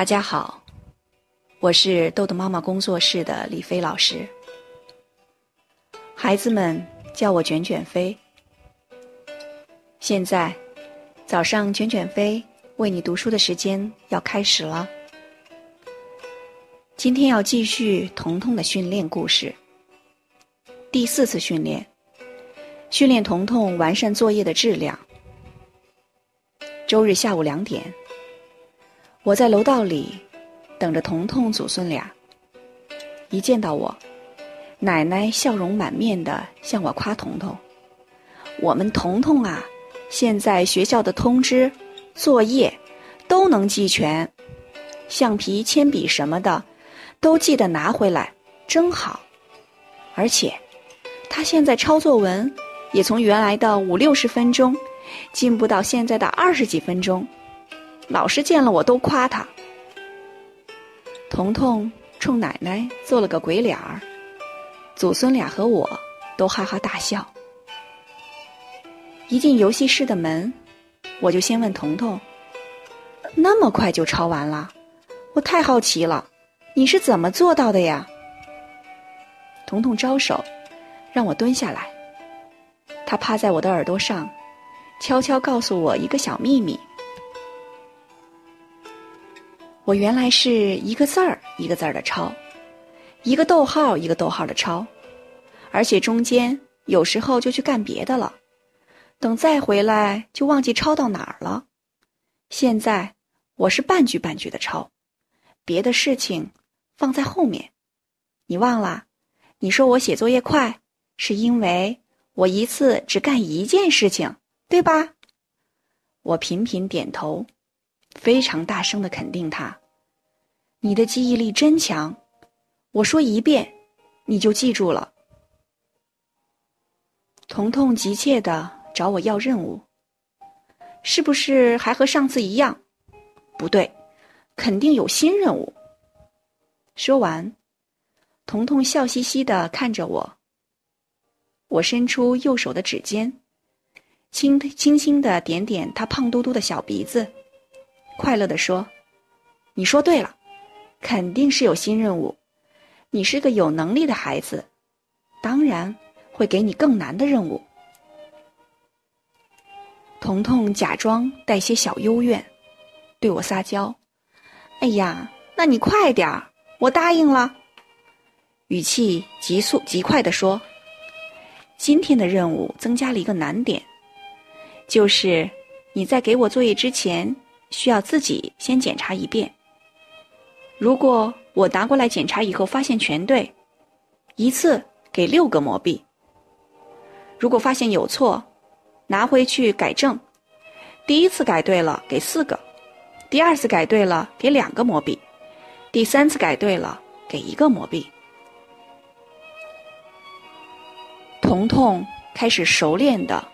大家好，我是豆豆妈妈工作室的李飞老师。孩子们叫我卷卷飞。现在，早上卷卷飞为你读书的时间要开始了。今天要继续彤彤的训练故事。第四次训练，训练彤彤完善作业的质量。周日下午两点。我在楼道里等着彤彤祖孙俩。一见到我，奶奶笑容满面的向我夸彤彤：“我们彤彤啊，现在学校的通知、作业都能记全，橡皮、铅笔什么的都记得拿回来，真好。而且，他现在抄作文也从原来的五六十分钟进步到现在的二十几分钟。”老师见了我都夸他。彤彤冲奶奶做了个鬼脸儿，祖孙俩和我都哈哈大笑。一进游戏室的门，我就先问彤彤：“那么快就抄完了？我太好奇了，你是怎么做到的呀？”彤彤招手，让我蹲下来。他趴在我的耳朵上，悄悄告诉我一个小秘密。我原来是一个字儿一个字儿的抄，一个逗号一个逗号的抄，而且中间有时候就去干别的了，等再回来就忘记抄到哪儿了。现在我是半句半句的抄，别的事情放在后面。你忘了？你说我写作业快，是因为我一次只干一件事情，对吧？我频频点头，非常大声的肯定他。你的记忆力真强，我说一遍，你就记住了。彤彤急切的找我要任务，是不是还和上次一样？不对，肯定有新任务。说完，彤彤笑嘻嘻的看着我。我伸出右手的指尖，轻轻轻的点点他胖嘟嘟的小鼻子，快乐的说：“你说对了。”肯定是有新任务，你是个有能力的孩子，当然会给你更难的任务。彤彤假装带些小幽怨，对我撒娇：“哎呀，那你快点儿，我答应了。”语气急速极快地说：“今天的任务增加了一个难点，就是你在给我作业之前，需要自己先检查一遍。”如果我拿过来检查以后发现全对，一次给六个魔币。如果发现有错，拿回去改正。第一次改对了给四个，第二次改对了给两个魔币，第三次改对了给一个魔币。彤彤开始熟练的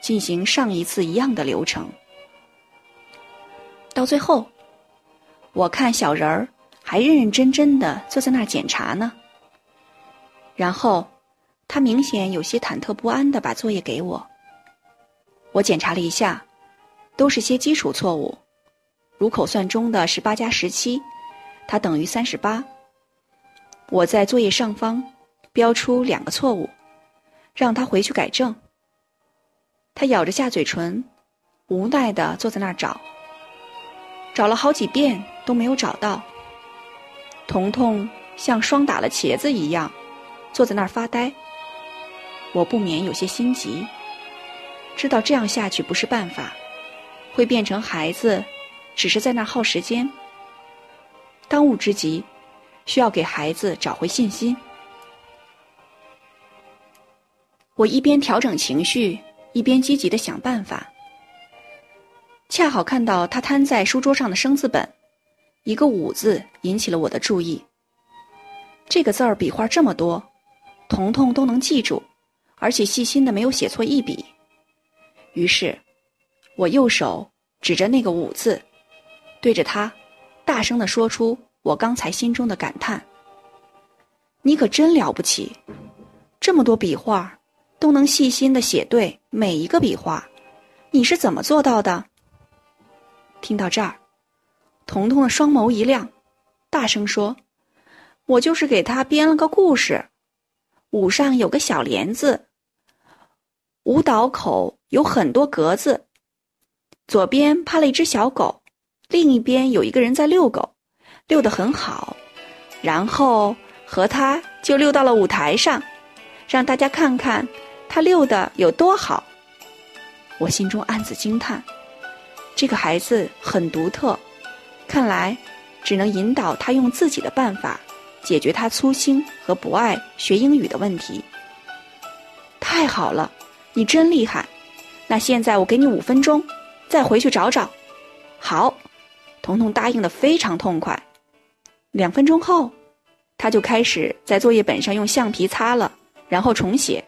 进行上一次一样的流程，到最后。我看小人儿还认认真真的坐在那儿检查呢。然后，他明显有些忐忑不安的把作业给我。我检查了一下，都是些基础错误，如口算中的十八加十七，它等于三十八。我在作业上方标出两个错误，让他回去改正。他咬着下嘴唇，无奈的坐在那儿找，找了好几遍。都没有找到。彤彤像霜打了茄子一样，坐在那儿发呆。我不免有些心急，知道这样下去不是办法，会变成孩子只是在那耗时间。当务之急，需要给孩子找回信心。我一边调整情绪，一边积极的想办法。恰好看到他摊在书桌上的生字本。一个“五”字引起了我的注意。这个字儿笔画这么多，彤彤都能记住，而且细心的没有写错一笔。于是，我右手指着那个“五”字，对着他，大声的说出我刚才心中的感叹：“你可真了不起，这么多笔画都能细心的写对每一个笔画，你是怎么做到的？”听到这儿。彤彤的双眸一亮，大声说：“我就是给他编了个故事。舞上有个小帘子，舞蹈口有很多格子，左边趴了一只小狗，另一边有一个人在遛狗，遛得很好。然后和他就溜到了舞台上，让大家看看他遛的有多好。”我心中暗自惊叹，这个孩子很独特。看来，只能引导他用自己的办法解决他粗心和不爱学英语的问题。太好了，你真厉害！那现在我给你五分钟，再回去找找。好，彤彤答应的非常痛快。两分钟后，他就开始在作业本上用橡皮擦了，然后重写。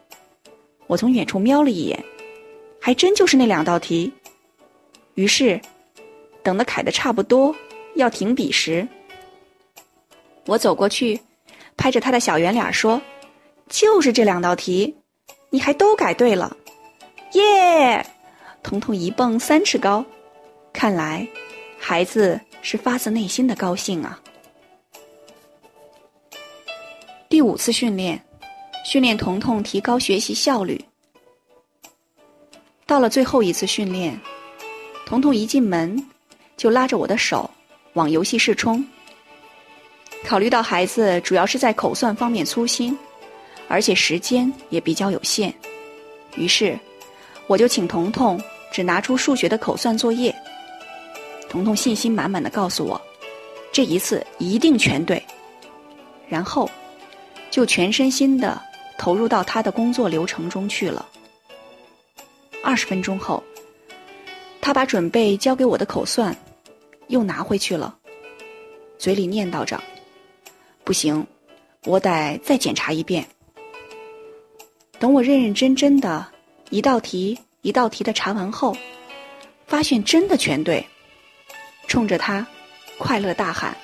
我从远处瞄了一眼，还真就是那两道题。于是，等的凯的差不多。要停笔时，我走过去，拍着他的小圆脸说：“就是这两道题，你还都改对了，耶！”彤彤一蹦三尺高，看来孩子是发自内心的高兴啊。第五次训练，训练彤彤提高学习效率。到了最后一次训练，彤彤一进门就拉着我的手。往游戏室冲。考虑到孩子主要是在口算方面粗心，而且时间也比较有限，于是我就请彤彤只拿出数学的口算作业。彤彤信心满满的告诉我，这一次一定全对。然后就全身心的投入到他的工作流程中去了。二十分钟后，他把准备交给我的口算。又拿回去了，嘴里念叨着：“不行，我得再检查一遍。”等我认认真真的一道题一道题的查完后，发现真的全对，冲着他快乐大喊：“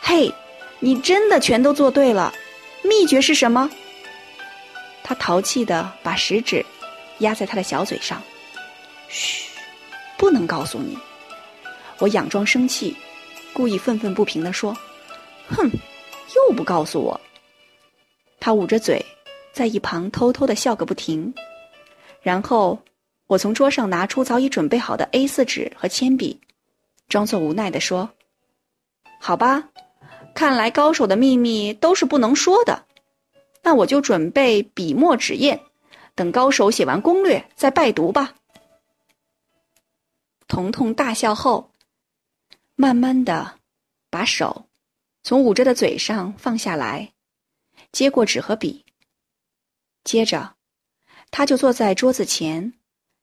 嘿，你真的全都做对了！秘诀是什么？”他淘气的把食指压在他的小嘴上：“嘘，不能告诉你。”我佯装生气，故意愤愤不平地说：“哼，又不告诉我。”他捂着嘴，在一旁偷偷的笑个不停。然后，我从桌上拿出早已准备好的 A 四纸和铅笔，装作无奈地说：“好吧，看来高手的秘密都是不能说的。那我就准备笔墨纸砚，等高手写完攻略再拜读吧。”彤彤大笑后。慢慢的，把手从捂着的嘴上放下来，接过纸和笔。接着，他就坐在桌子前，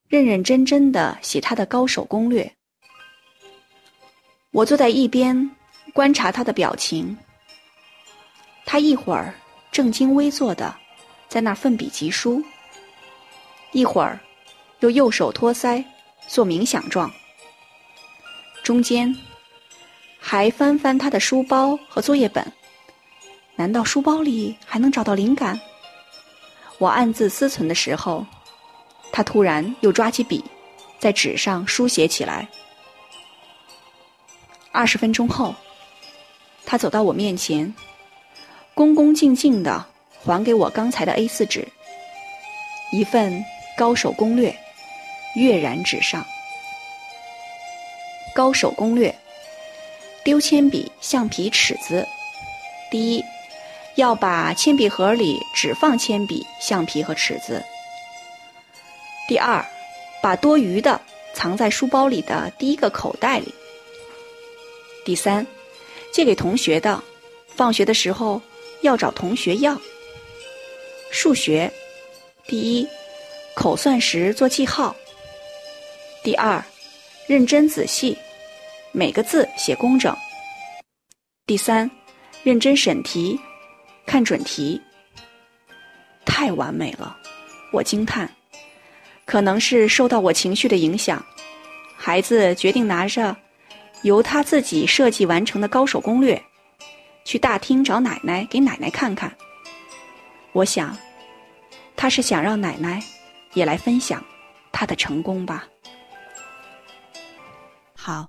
认认真真的写他的高手攻略。我坐在一边观察他的表情。他一会儿正襟危坐的在那奋笔疾书，一会儿又右手托腮做冥想状，中间。还翻翻他的书包和作业本，难道书包里还能找到灵感？我暗自思忖的时候，他突然又抓起笔，在纸上书写起来。二十分钟后，他走到我面前，恭恭敬敬的还给我刚才的 A 四纸，一份高手攻略，跃然纸上。高手攻略。丢铅笔、橡皮、尺子。第一，要把铅笔盒里只放铅笔、橡皮和尺子。第二，把多余的藏在书包里的第一个口袋里。第三，借给同学的，放学的时候要找同学要。数学，第一，口算时做记号。第二，认真仔细。每个字写工整。第三，认真审题，看准题。太完美了，我惊叹。可能是受到我情绪的影响，孩子决定拿着由他自己设计完成的高手攻略，去大厅找奶奶给奶奶看看。我想，他是想让奶奶也来分享他的成功吧。好。